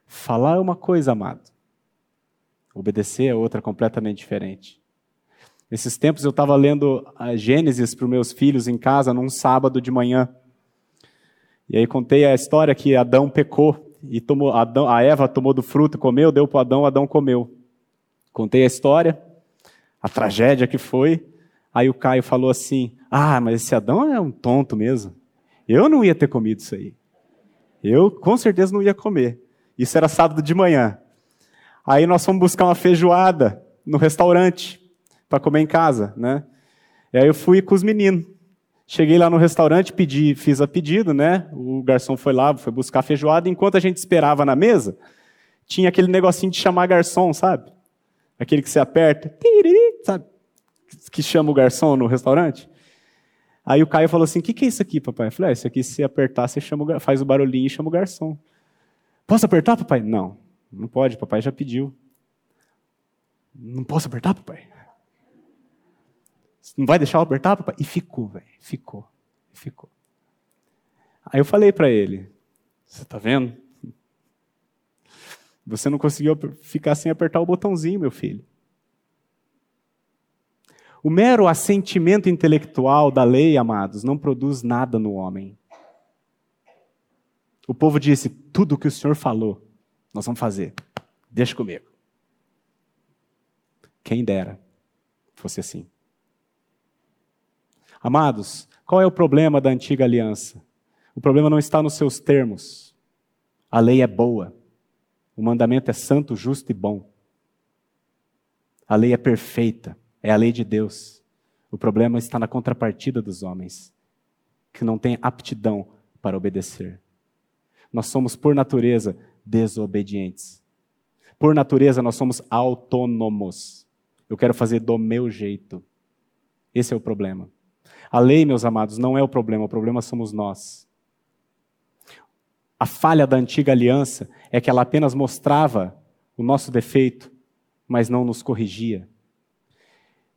Speaker 1: Falar é uma coisa, amado. Obedecer é outra completamente diferente. Nesses tempos eu estava lendo a Gênesis para os meus filhos em casa num sábado de manhã. E aí contei a história que Adão pecou e tomou, Adão, a Eva tomou do fruto, comeu, deu para Adão, Adão comeu. Contei a história, a tragédia que foi. Aí o Caio falou assim: Ah, mas esse Adão é um tonto mesmo. Eu não ia ter comido isso aí. Eu com certeza não ia comer. Isso era sábado de manhã. Aí nós fomos buscar uma feijoada no restaurante para comer em casa, né? E aí eu fui com os meninos. Cheguei lá no restaurante, pedi, fiz a pedido, né? O garçom foi lá, foi buscar a feijoada. Enquanto a gente esperava na mesa, tinha aquele negocinho de chamar garçom, sabe? Aquele que você aperta, sabe? Que chama o garçom no restaurante. Aí o Caio falou assim: O que, que é isso aqui, papai? Eu falei: ah, Isso aqui, se apertar, você chama, faz o barulhinho e chama o garçom. Posso apertar, papai? Não, não pode, papai já pediu. Não posso apertar, papai? Não vai deixar eu apertar, papai? E ficou, velho, ficou, ficou. Aí eu falei para ele: Você tá vendo? Você não conseguiu ficar sem apertar o botãozinho, meu filho. O mero assentimento intelectual da lei, amados, não produz nada no homem. O povo disse: tudo o que o Senhor falou, nós vamos fazer. Deixa comigo. Quem dera fosse assim. Amados, qual é o problema da antiga aliança? O problema não está nos seus termos. A lei é boa. O mandamento é santo, justo e bom. A lei é perfeita. É a lei de Deus. O problema está na contrapartida dos homens, que não têm aptidão para obedecer. Nós somos, por natureza, desobedientes. Por natureza, nós somos autônomos. Eu quero fazer do meu jeito. Esse é o problema. A lei, meus amados, não é o problema, o problema somos nós. A falha da antiga aliança é que ela apenas mostrava o nosso defeito, mas não nos corrigia.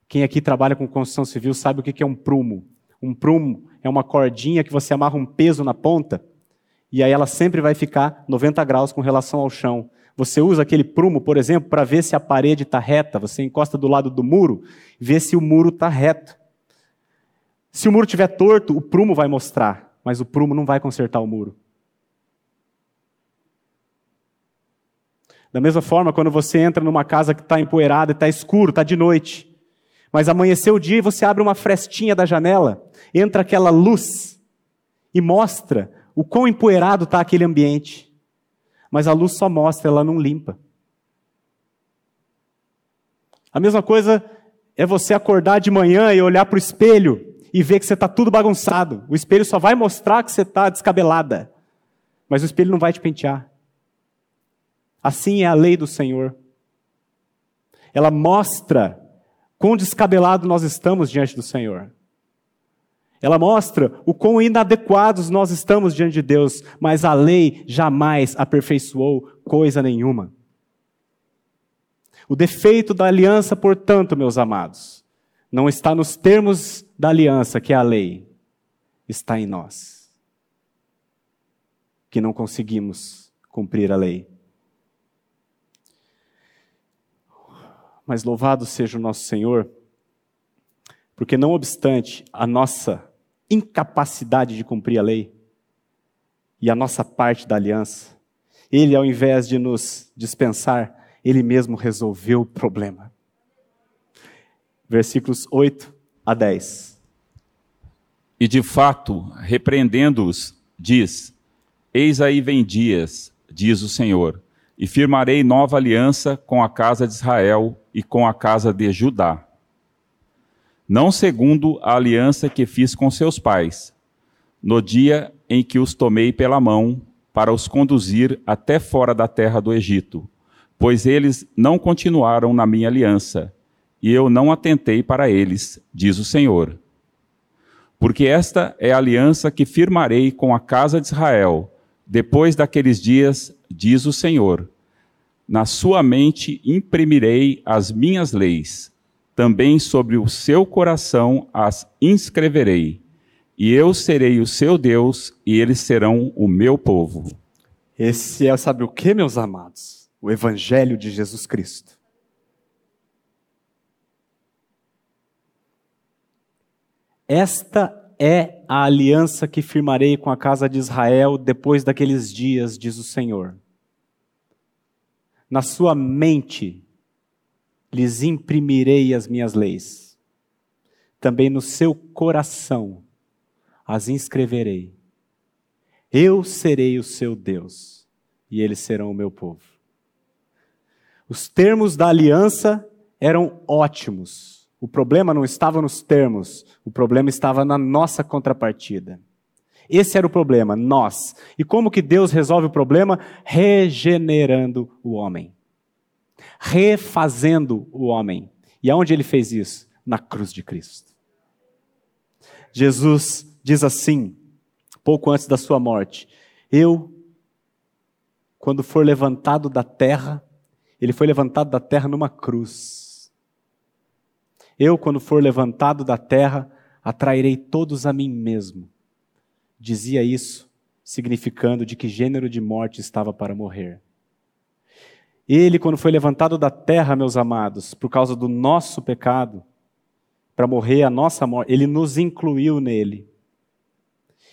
Speaker 1: Quem aqui trabalha com construção civil sabe o que é um prumo. Um prumo é uma cordinha que você amarra um peso na ponta e aí ela sempre vai ficar 90 graus com relação ao chão. Você usa aquele prumo, por exemplo, para ver se a parede está reta. Você encosta do lado do muro, vê se o muro está reto. Se o muro estiver torto, o prumo vai mostrar, mas o prumo não vai consertar o muro. Da mesma forma, quando você entra numa casa que está empoeirada, está escuro, está de noite, mas amanheceu o dia e você abre uma frestinha da janela, entra aquela luz e mostra o quão empoeirado está aquele ambiente. Mas a luz só mostra, ela não limpa. A mesma coisa é você acordar de manhã e olhar para o espelho e ver que você está tudo bagunçado. O espelho só vai mostrar que você está descabelada, mas o espelho não vai te pentear. Assim é a lei do Senhor. ela mostra quão descabelado nós estamos diante do Senhor. Ela mostra o quão inadequados nós estamos diante de Deus, mas a lei jamais aperfeiçoou coisa nenhuma. O defeito da aliança, portanto, meus amados, não está nos termos da aliança, que é a lei, está em nós, que não conseguimos cumprir a lei. Mas louvado seja o nosso Senhor, porque não obstante a nossa incapacidade de cumprir a lei e a nossa parte da aliança, ele, ao invés de nos dispensar, ele mesmo resolveu o problema. Versículos 8 a 10.
Speaker 2: E de fato, repreendendo-os, diz: Eis aí vem dias, diz o Senhor, e firmarei nova aliança com a casa de Israel e com a casa de Judá não segundo a aliança que fiz com seus pais, no dia em que os tomei pela mão para os conduzir até fora da terra do Egito, pois eles não continuaram na minha aliança, e eu não atentei para eles, diz o Senhor. Porque esta é a aliança que firmarei com a casa de Israel, depois daqueles dias, diz o Senhor. Na sua mente imprimirei as minhas leis, também sobre o seu coração as inscreverei, e eu serei o seu Deus, e eles serão o meu povo.
Speaker 1: Esse é, sabe o que, meus amados? O Evangelho de Jesus Cristo. Esta é a aliança que firmarei com a casa de Israel depois daqueles dias, diz o Senhor. Na sua mente lhes imprimirei as minhas leis. Também no seu coração as inscreverei. Eu serei o seu Deus e eles serão o meu povo. Os termos da aliança eram ótimos. O problema não estava nos termos, o problema estava na nossa contrapartida. Esse era o problema, nós. E como que Deus resolve o problema? Regenerando o homem refazendo o homem. E aonde ele fez isso? Na cruz de Cristo. Jesus diz assim, pouco antes da sua morte: Eu, quando for levantado da terra, ele foi levantado da terra numa cruz. Eu, quando for levantado da terra, atrairei todos a mim mesmo. Dizia isso, significando de que gênero de morte estava para morrer. Ele, quando foi levantado da terra, meus amados, por causa do nosso pecado, para morrer a nossa morte, ele nos incluiu nele.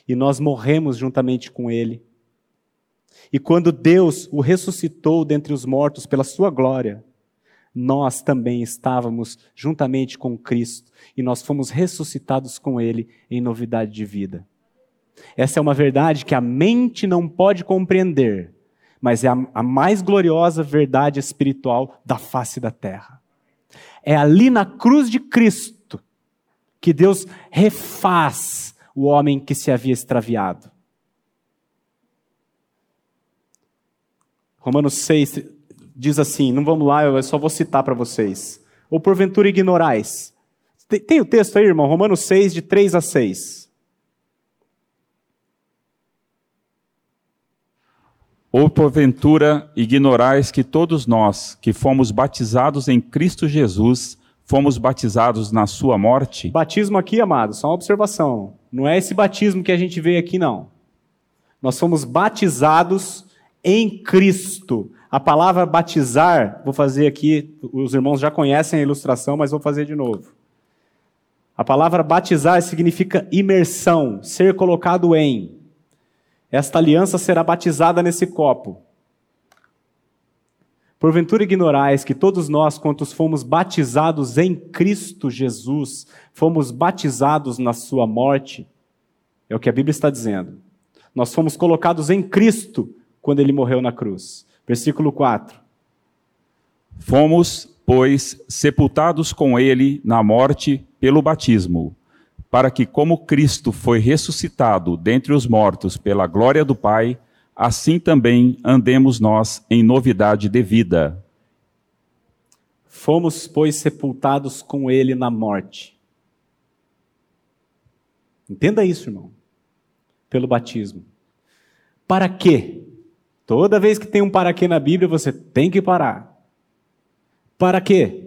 Speaker 1: E nós morremos juntamente com ele. E quando Deus o ressuscitou dentre os mortos pela sua glória, nós também estávamos juntamente com Cristo e nós fomos ressuscitados com ele em novidade de vida. Essa é uma verdade que a mente não pode compreender, mas é a, a mais gloriosa verdade espiritual da face da terra. É ali na cruz de Cristo que Deus refaz o homem que se havia extraviado. Romanos 6 diz assim: não vamos lá, eu só vou citar para vocês. Ou porventura ignorais. Tem, tem, o texto aí, irmão? Romanos 6, de 3 a 6.
Speaker 2: Ou porventura ignorais que todos nós, que fomos batizados em Cristo Jesus, fomos batizados na sua morte?
Speaker 1: Batismo aqui, amado, só uma observação. Não é esse batismo que a gente vê aqui, não. Nós fomos batizados em Cristo. A palavra batizar, vou fazer aqui, os irmãos já conhecem a ilustração, mas vou fazer de novo. A palavra batizar significa imersão, ser colocado em. Esta aliança será batizada nesse copo. Porventura ignorais que todos nós, quantos fomos batizados em Cristo Jesus, fomos batizados na sua morte? É o que a Bíblia está dizendo. Nós fomos colocados em Cristo quando ele morreu na cruz. Versículo 4.
Speaker 2: Fomos, pois, sepultados com ele na morte pelo batismo para que, como Cristo foi ressuscitado dentre os mortos pela glória do Pai, assim também andemos nós em novidade de vida.
Speaker 1: Fomos, pois, sepultados com ele na morte. Entenda isso, irmão. Pelo batismo. Para quê? Toda vez que tem um para quê na Bíblia, você tem que parar. Para quê?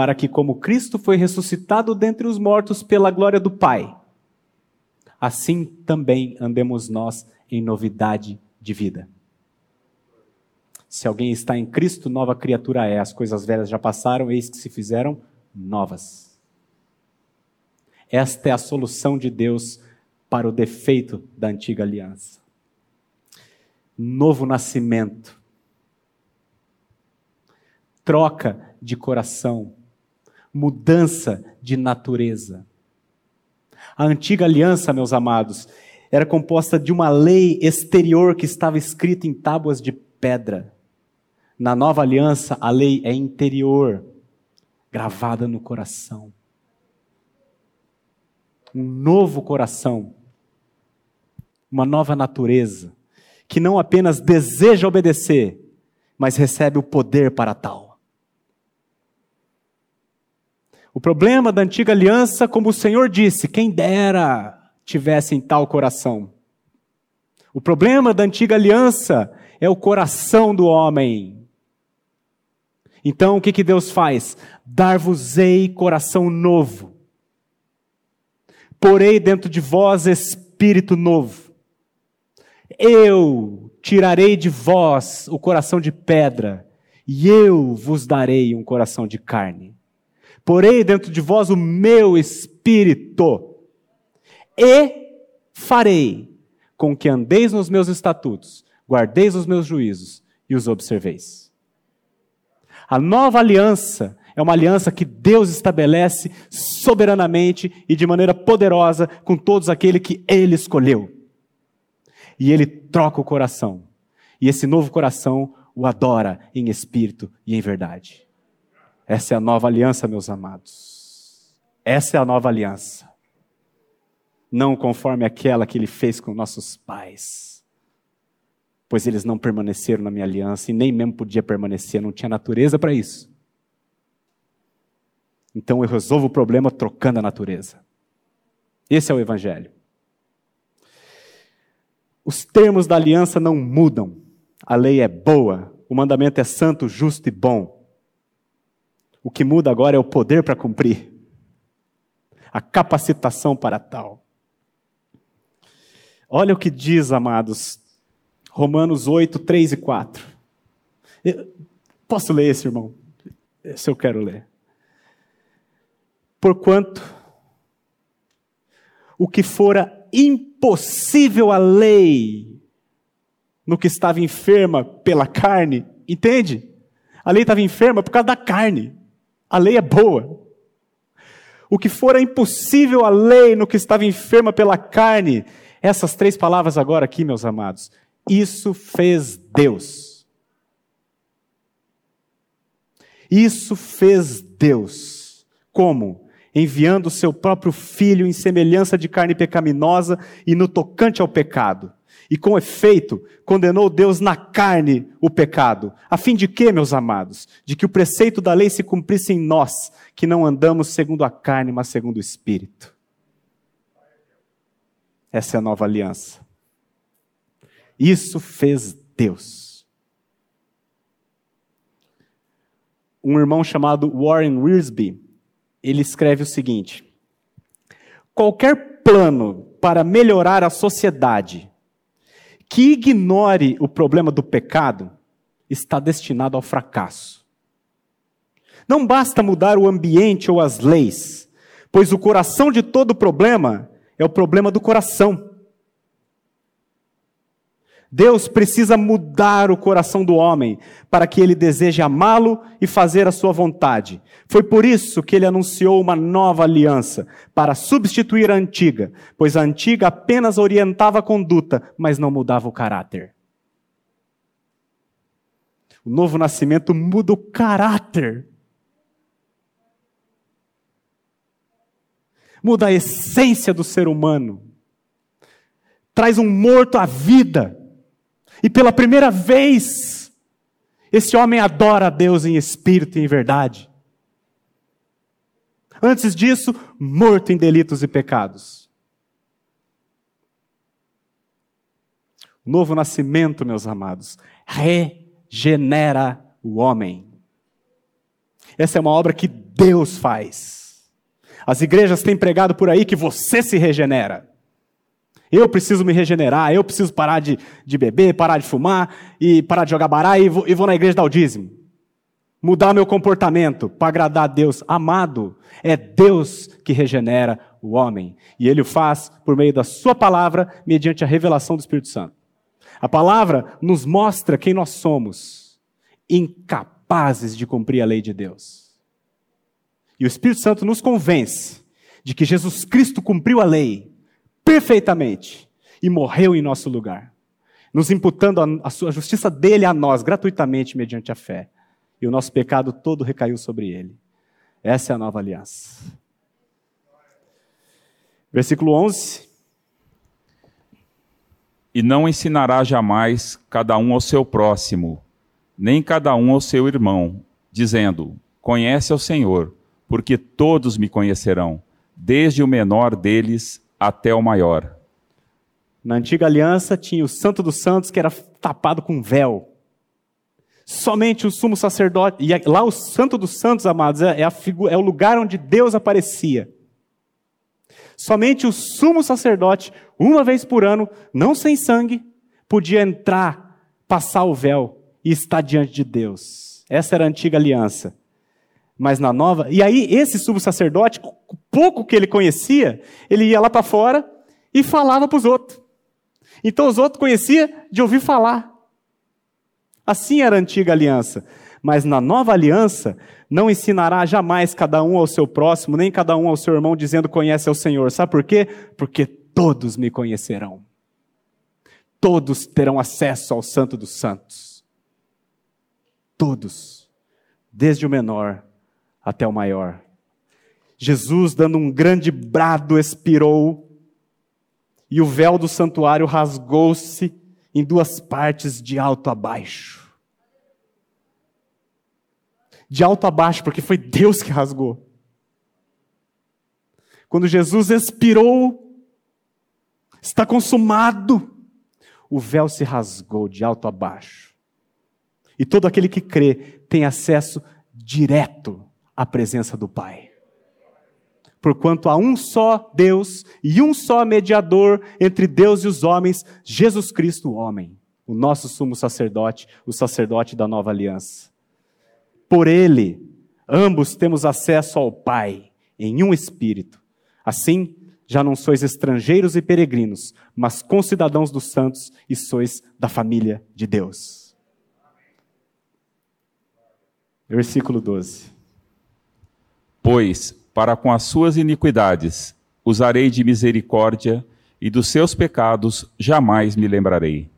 Speaker 1: Para que, como Cristo foi ressuscitado dentre os mortos pela glória do Pai, assim também andemos nós em novidade de vida. Se alguém está em Cristo, nova criatura é. As coisas velhas já passaram, eis que se fizeram novas. Esta é a solução de Deus para o defeito da antiga aliança. Novo nascimento. Troca de coração. Mudança de natureza. A antiga aliança, meus amados, era composta de uma lei exterior que estava escrita em tábuas de pedra. Na nova aliança, a lei é interior, gravada no coração. Um novo coração, uma nova natureza, que não apenas deseja obedecer, mas recebe o poder para tal. O problema da antiga aliança, como o Senhor disse, quem dera tivessem tal coração. O problema da antiga aliança é o coração do homem. Então o que, que Deus faz? Dar-vos-ei coração novo. Porei dentro de vós espírito novo. Eu tirarei de vós o coração de pedra, e eu vos darei um coração de carne. Porei dentro de vós o meu espírito e farei com que andeis nos meus estatutos, guardeis os meus juízos e os observeis. A nova aliança é uma aliança que Deus estabelece soberanamente e de maneira poderosa com todos aqueles que Ele escolheu. E Ele troca o coração. E esse novo coração o adora em espírito e em verdade. Essa é a nova aliança, meus amados. Essa é a nova aliança não conforme aquela que ele fez com nossos pais. Pois eles não permaneceram na minha aliança e nem mesmo podia permanecer, não tinha natureza para isso. Então eu resolvo o problema trocando a natureza. Esse é o Evangelho. Os termos da aliança não mudam. A lei é boa, o mandamento é santo, justo e bom. O que muda agora é o poder para cumprir, a capacitação para tal. Olha o que diz, amados, Romanos 8, 3 e 4. Eu, posso ler esse, irmão? Esse eu quero ler. Porquanto o que fora impossível à lei, no que estava enferma pela carne, entende? A lei estava enferma por causa da carne. A lei é boa. O que fora impossível à lei no que estava enferma pela carne, essas três palavras agora aqui, meus amados, isso fez Deus. Isso fez Deus. Como? Enviando o seu próprio filho em semelhança de carne pecaminosa e no tocante ao pecado. E com efeito, condenou Deus na carne o pecado. A fim de quê, meus amados? De que o preceito da lei se cumprisse em nós, que não andamos segundo a carne, mas segundo o Espírito. Essa é a nova aliança. Isso fez Deus. Um irmão chamado Warren Wiersbe, ele escreve o seguinte: Qualquer plano para melhorar a sociedade que ignore o problema do pecado está destinado ao fracasso. Não basta mudar o ambiente ou as leis, pois o coração de todo problema é o problema do coração. Deus precisa mudar o coração do homem para que ele deseje amá-lo e fazer a sua vontade. Foi por isso que ele anunciou uma nova aliança, para substituir a antiga, pois a antiga apenas orientava a conduta, mas não mudava o caráter. O novo nascimento muda o caráter. muda a essência do ser humano, traz um morto à vida, e pela primeira vez, Esse homem adora a Deus em espírito e em verdade. Antes disso, morto em delitos e pecados. Novo nascimento, meus amados, regenera o homem. Essa é uma obra que Deus faz. As igrejas têm pregado por aí que você se regenera. Eu preciso me regenerar, eu preciso parar de, de beber, parar de fumar e parar de jogar baralho e vou, e vou na igreja dar o dízimo. Mudar meu comportamento para agradar a Deus. Amado, é Deus que regenera o homem. E ele o faz por meio da sua palavra, mediante a revelação do Espírito Santo. A palavra nos mostra quem nós somos, incapazes de cumprir a lei de Deus. E o Espírito Santo nos convence de que Jesus Cristo cumpriu a lei perfeitamente e morreu em nosso lugar, nos imputando a, a sua justiça dele a nós gratuitamente mediante a fé. E o nosso pecado todo recaiu sobre ele. Essa é a nova aliança. Versículo 11.
Speaker 2: E não ensinará jamais cada um ao seu próximo, nem cada um ao seu irmão, dizendo: Conhece ao Senhor, porque todos me conhecerão, desde o menor deles até o maior.
Speaker 1: Na antiga aliança tinha o Santo dos Santos que era tapado com véu. Somente o sumo sacerdote, e lá o Santo dos Santos, amados, é, a figura, é o lugar onde Deus aparecia. Somente o sumo sacerdote, uma vez por ano, não sem sangue, podia entrar, passar o véu e estar diante de Deus. Essa era a antiga aliança. Mas na nova, e aí esse sumo sacerdote, pouco que ele conhecia, ele ia lá para fora e falava para os outros. Então os outros conheciam de ouvir falar. Assim era a antiga aliança. Mas na nova aliança, não ensinará jamais cada um ao seu próximo, nem cada um ao seu irmão, dizendo conhece ao Senhor. Sabe por quê? Porque todos me conhecerão. Todos terão acesso ao Santo dos Santos. Todos. Desde o menor até o maior. Jesus, dando um grande brado, expirou, e o véu do santuário rasgou-se em duas partes, de alto a baixo de alto a baixo, porque foi Deus que rasgou. Quando Jesus expirou, está consumado, o véu se rasgou de alto a baixo. E todo aquele que crê tem acesso direto à presença do Pai. Porquanto há um só Deus e um só mediador entre Deus e os homens, Jesus Cristo, o homem, o nosso sumo sacerdote, o sacerdote da nova aliança. Por ele, ambos temos acesso ao Pai em um espírito. Assim, já não sois estrangeiros e peregrinos, mas concidadãos dos santos e sois da família de Deus. Versículo 12.
Speaker 2: Pois, para com as suas iniquidades, usarei de misericórdia, e dos seus pecados jamais me lembrarei.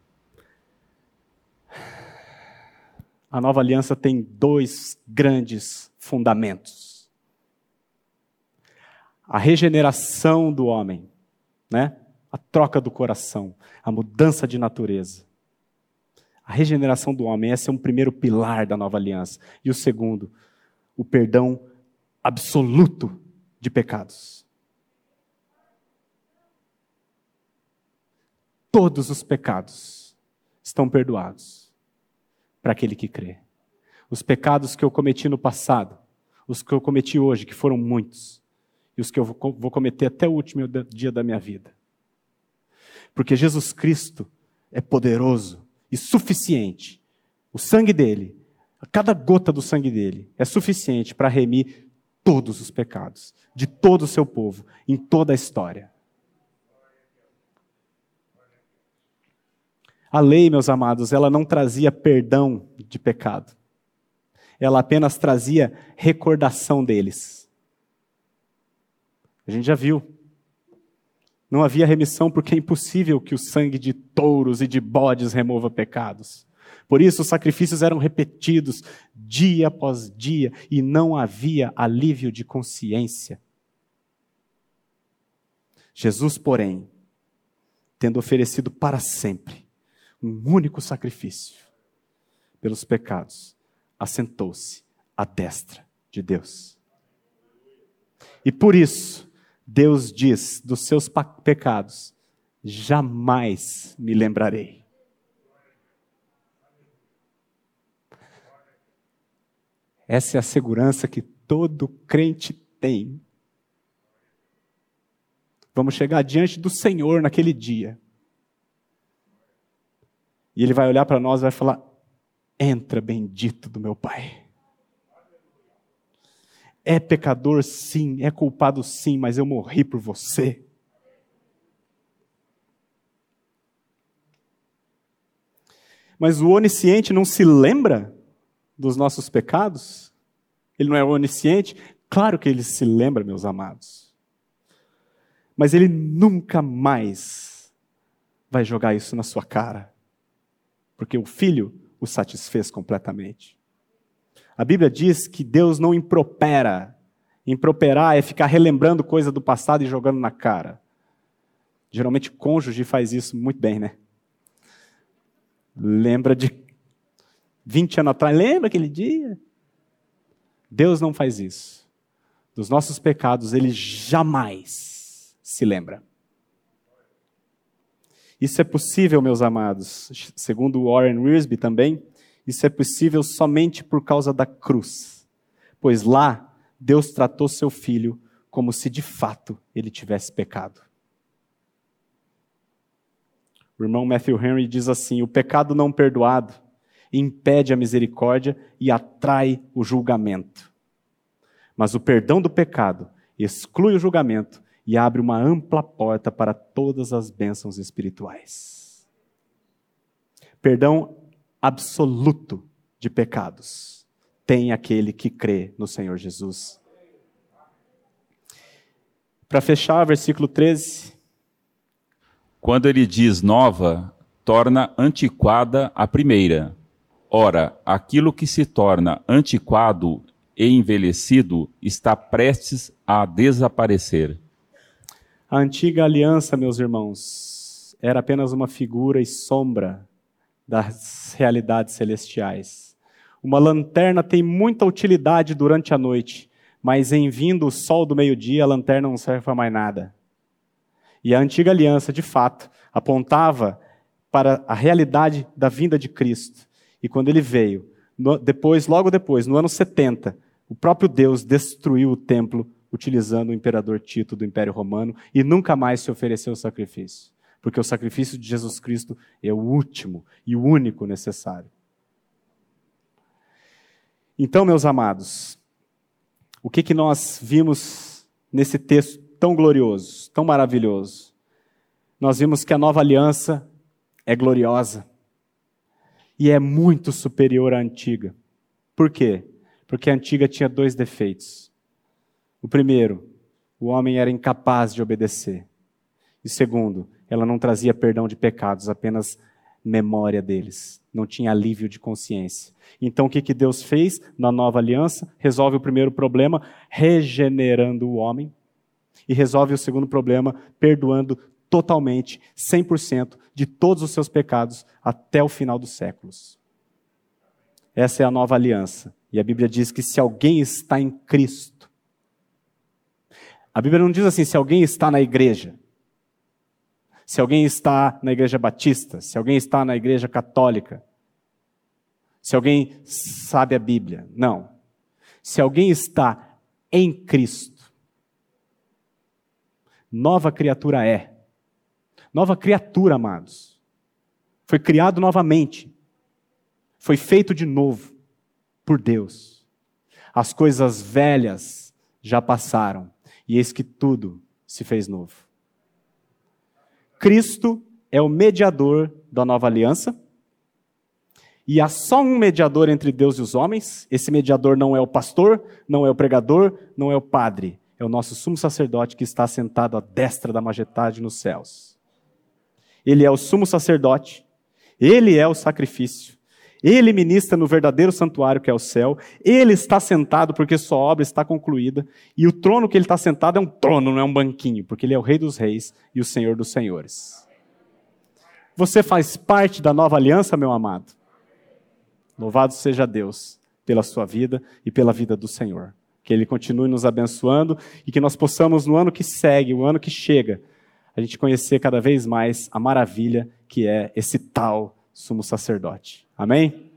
Speaker 1: a nova aliança tem dois grandes fundamentos: a regeneração do homem, né? a troca do coração, a mudança de natureza. A regeneração do homem, esse é um primeiro pilar da nova aliança. E o segundo, o perdão absoluto de pecados. Todos os pecados estão perdoados para aquele que crê. Os pecados que eu cometi no passado, os que eu cometi hoje, que foram muitos, e os que eu vou cometer até o último dia da minha vida. Porque Jesus Cristo é poderoso e suficiente. O sangue dele, cada gota do sangue dele, é suficiente para remir todos os pecados de todo o seu povo, em toda a história. A lei, meus amados, ela não trazia perdão de pecado. Ela apenas trazia recordação deles. A gente já viu. Não havia remissão porque é impossível que o sangue de touros e de bodes remova pecados. Por isso, os sacrifícios eram repetidos dia após dia e não havia alívio de consciência. Jesus, porém, tendo oferecido para sempre um único sacrifício, pelos pecados, assentou-se à destra de Deus. E por isso, Deus diz dos seus pecados: jamais me lembrarei. Essa é a segurança que todo crente tem. Vamos chegar diante do Senhor naquele dia. E Ele vai olhar para nós e vai falar: Entra, bendito do meu Pai. É pecador, sim, é culpado, sim, mas eu morri por você. Mas o onisciente não se lembra dos nossos pecados? Ele não é onisciente? Claro que ele se lembra, meus amados. Mas ele nunca mais vai jogar isso na sua cara. Porque o filho o satisfez completamente. A Bíblia diz que Deus não impropera. Improperar é ficar relembrando coisa do passado e jogando na cara. Geralmente cônjuge faz isso muito bem, né? Lembra de 20 anos atrás, lembra aquele dia? Deus não faz isso. Dos nossos pecados, ele jamais se lembra. Isso é possível, meus amados, segundo Warren Wiersbe também, isso é possível somente por causa da cruz. Pois lá, Deus tratou seu filho como se de fato ele tivesse pecado. O irmão Matthew Henry diz assim: o pecado não perdoado impede a misericórdia e atrai o julgamento. Mas o perdão do pecado exclui o julgamento e abre uma ampla porta para todas as bênçãos espirituais. Perdão absoluto de pecados tem aquele que crê no Senhor Jesus. Para fechar, versículo 13.
Speaker 2: Quando ele diz nova, torna antiquada a primeira. Ora, aquilo que se torna antiquado e envelhecido está prestes a desaparecer.
Speaker 1: A antiga aliança, meus irmãos, era apenas uma figura e sombra das realidades celestiais. Uma lanterna tem muita utilidade durante a noite, mas em vindo o sol do meio-dia, a lanterna não serve para mais nada. E a antiga aliança, de fato, apontava para a realidade da vinda de Cristo. E quando ele veio, no, depois, logo depois, no ano 70, o próprio Deus destruiu o templo utilizando o imperador Tito do Império Romano e nunca mais se ofereceu sacrifício porque o sacrifício de Jesus Cristo é o último e o único necessário. Então, meus amados, o que, que nós vimos nesse texto tão glorioso, tão maravilhoso? Nós vimos que a nova aliança é gloriosa e é muito superior à antiga. Por quê? Porque a antiga tinha dois defeitos. O primeiro, o homem era incapaz de obedecer. E segundo, ela não trazia perdão de pecados, apenas memória deles. Não tinha alívio de consciência. Então o que, que Deus fez na nova aliança? Resolve o primeiro problema, regenerando o homem. E resolve o segundo problema, perdoando totalmente, 100% de todos os seus pecados até o final dos séculos. Essa é a nova aliança. E a Bíblia diz que se alguém está em Cristo, a Bíblia não diz assim, se alguém está na igreja se alguém está na igreja batista, se alguém está na igreja católica, se alguém sabe a Bíblia. Não. Se alguém está em Cristo, nova criatura é. Nova criatura, amados. Foi criado novamente. Foi feito de novo por Deus. As coisas velhas já passaram, e eis que tudo se fez novo. Cristo é o mediador da nova aliança. E há só um mediador entre Deus e os homens. Esse mediador não é o pastor, não é o pregador, não é o padre. É o nosso sumo sacerdote que está sentado à destra da majestade nos céus. Ele é o sumo sacerdote, ele é o sacrifício, ele ministra no verdadeiro santuário que é o céu. Ele está sentado porque sua obra está concluída. E o trono que ele está sentado é um trono, não é um banquinho, porque ele é o Rei dos Reis e o Senhor dos Senhores. Você faz parte da nova aliança, meu amado? Louvado seja Deus pela sua vida e pela vida do Senhor. Que Ele continue nos abençoando e que nós possamos, no ano que segue, o ano que chega, a gente conhecer cada vez mais a maravilha que é esse tal sumo sacerdote. Amém?